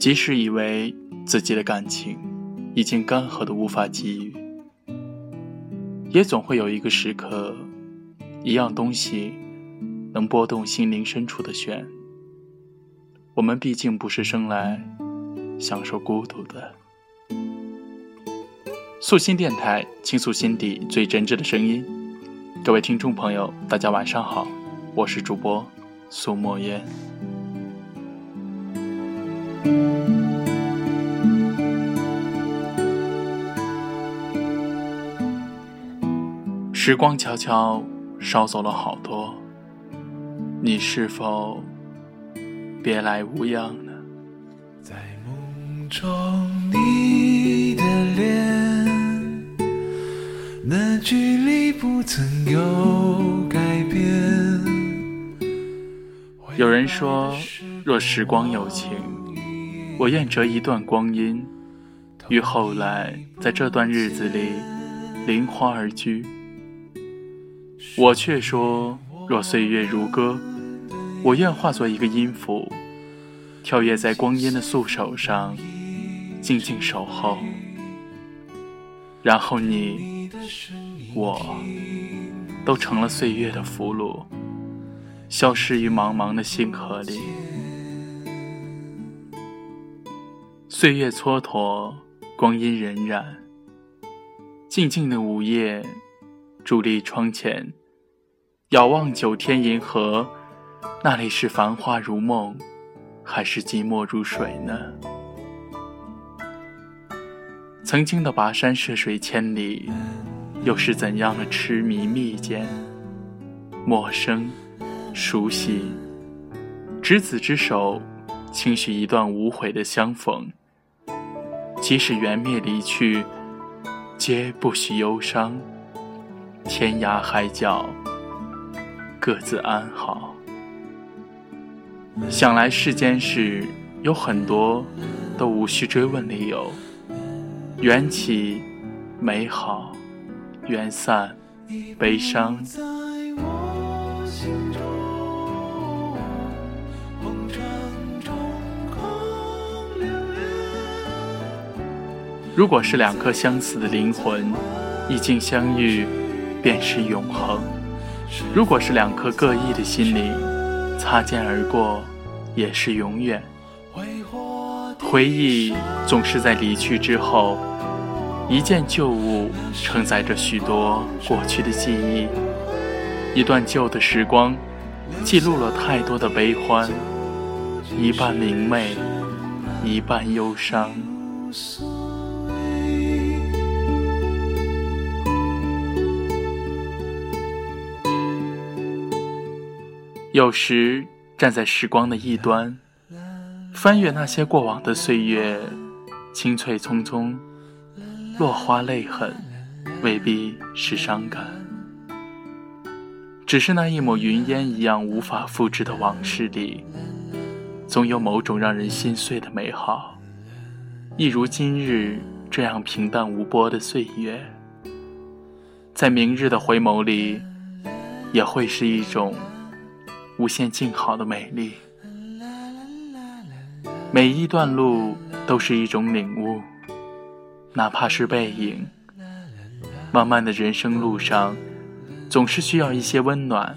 即使以为自己的感情已经干涸的无法给予，也总会有一个时刻，一样东西能拨动心灵深处的弦。我们毕竟不是生来享受孤独的。素心电台倾诉心底最真挚的声音，各位听众朋友，大家晚上好，我是主播苏墨烟。时光悄悄捎走了好多，你是否别来无恙呢？在梦中，你的脸，那距离不曾有改变。有人说，若时光有情，我愿折一段光阴，于后来在这段日子里临花而居。我却说，若岁月如歌，我愿化作一个音符，跳跃在光阴的素手上，静静守候。然后你，我，都成了岁月的俘虏，消失于茫茫的星河里。岁月蹉跎，光阴荏苒，静静的午夜，伫立窗前。遥望九天银河，那里是繁花如梦，还是寂寞如水呢？曾经的跋山涉水千里，又是怎样的痴迷蜜饯？陌生，熟悉，执子之手，轻许一段无悔的相逢。即使缘灭离去，皆不许忧伤。天涯海角。各自安好。想来世间事有很多，都无需追问理由。缘起，美好；缘散，悲伤。如果是两颗相似的灵魂，一经相遇，便是永恒。如果是两颗各异的心灵，擦肩而过，也是永远。回忆总是在离去之后，一件旧物承载着许多过去的记忆，一段旧的时光，记录了太多的悲欢，一半明媚，一半忧伤。有时站在时光的一端，翻阅那些过往的岁月，青翠匆匆，落花泪痕，未必是伤感，只是那一抹云烟一样无法复制的往事里，总有某种让人心碎的美好，一如今日这样平淡无波的岁月，在明日的回眸里，也会是一种。无限静好的美丽，每一段路都是一种领悟，哪怕是背影。漫漫的人生路上，总是需要一些温暖，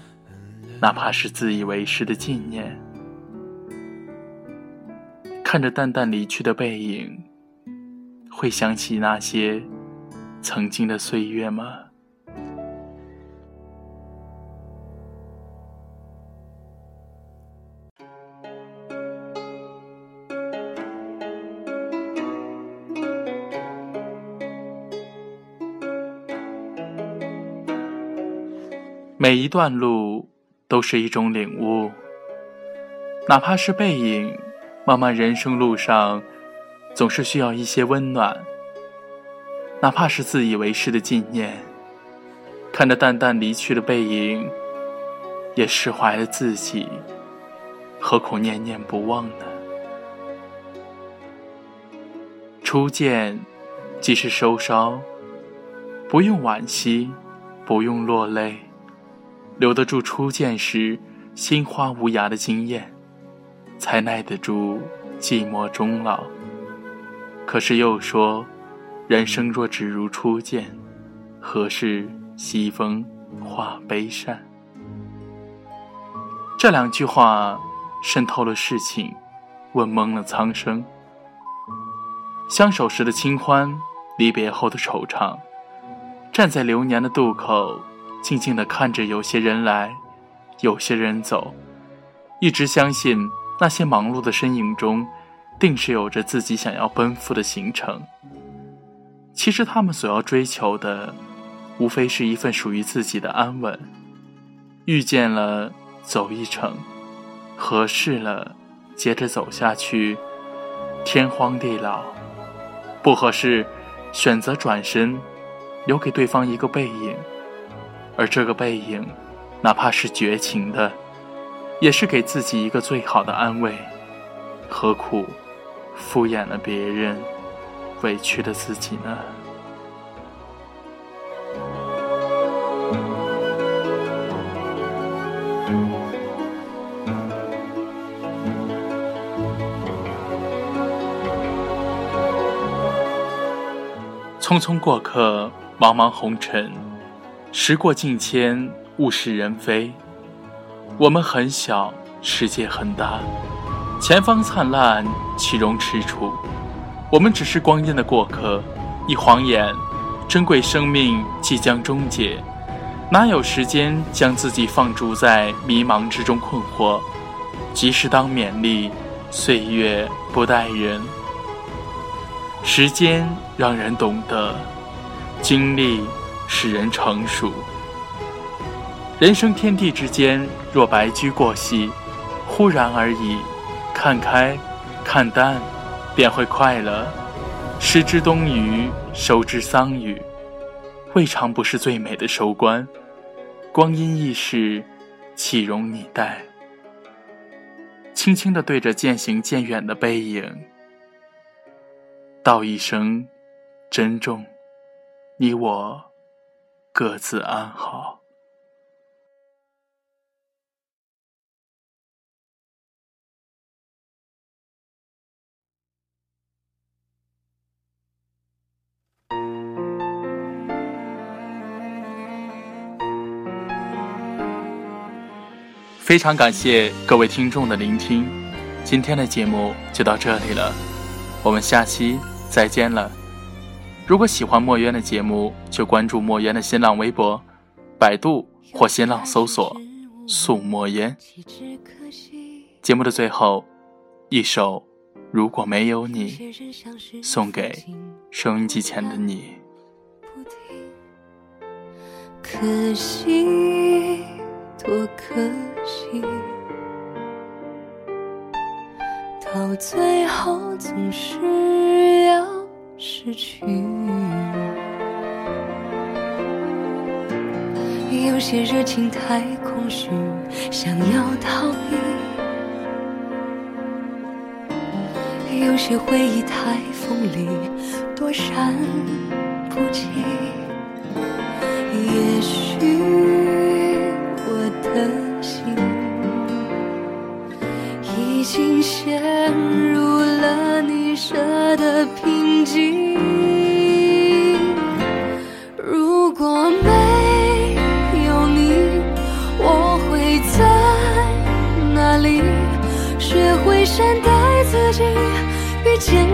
哪怕是自以为是的纪念。看着淡淡离去的背影，会想起那些曾经的岁月吗？每一段路都是一种领悟，哪怕是背影。漫漫人生路上，总是需要一些温暖，哪怕是自以为是的纪念。看着淡淡离去的背影，也释怀了自己，何苦念念不忘呢？初见，即是收梢，不用惋惜，不用落泪。留得住初见时心花无涯的惊艳，才耐得住寂寞终老。可是又说，人生若只如初见，何事西风化悲扇？这两句话渗透了世情，问懵了苍生。相守时的清欢，离别后的惆怅，站在流年的渡口，静静地看着有些人来，有些人走，一直相信那些忙碌的身影中。定是有着自己想要奔赴的行程。其实他们所要追求的，无非是一份属于自己的安稳。遇见了，走一程；合适了，接着走下去。天荒地老，不合适，选择转身，留给对方一个背影。而这个背影，哪怕是绝情的，也是给自己一个最好的安慰。何苦？敷衍了别人，委屈了自己呢。匆匆过客，茫茫红尘，时过境迁，物是人非。我们很小，世界很大。前方灿烂，其容踟蹰。我们只是光阴的过客，一晃眼，珍贵生命即将终结，哪有时间将自己放逐在迷茫之中困惑？及时当勉励，岁月不待人，时间让人懂得，经历使人成熟。人生天地之间，若白驹过隙，忽然而已。看开，看淡，便会快乐。失之东隅，收之桑榆，未尝不是最美的收官。光阴易逝，岂容你待？轻轻地对着渐行渐远的背影，道一声珍重。你我各自安好。非常感谢各位听众的聆听，今天的节目就到这里了，我们下期再见了。如果喜欢墨渊的节目，就关注墨渊的新浪微博、百度或新浪搜索“素墨烟”。节目的最后，一首《如果没有你》送给收音机前的你。可惜，多可惜，到最后总是失去。有些热情太空虚，想要逃避；有些回忆太锋利，躲闪不及。也许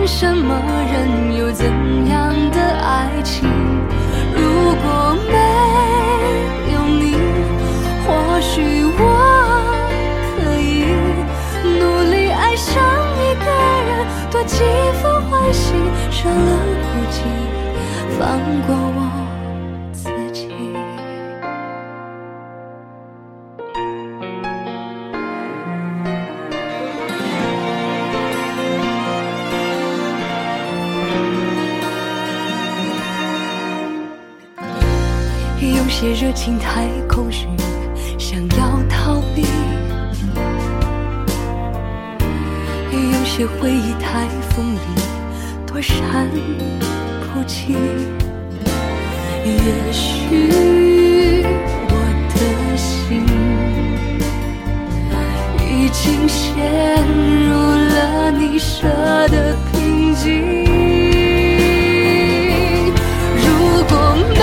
什么人，有怎样的爱情？如果没有你，或许我可以努力爱上一个人，多几分欢喜，少了孤寂，放过我。些热情太空虚，想要逃避；有些回忆太锋利，躲闪不及。也许我的心已经陷入了你设的瓶颈。如果。没。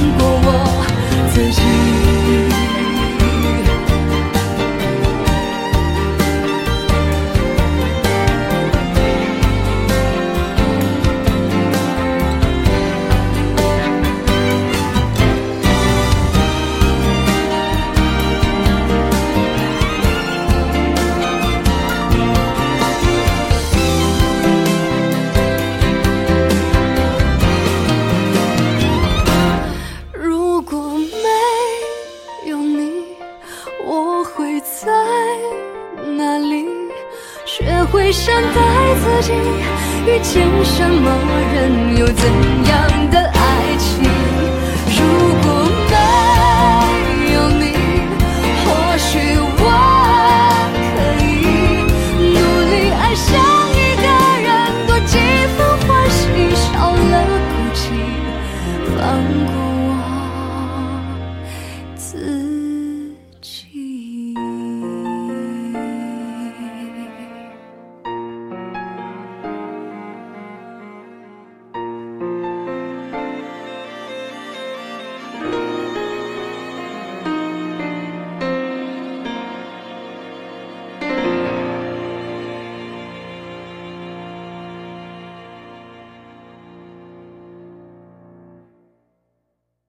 algo 见什么人，又怎样。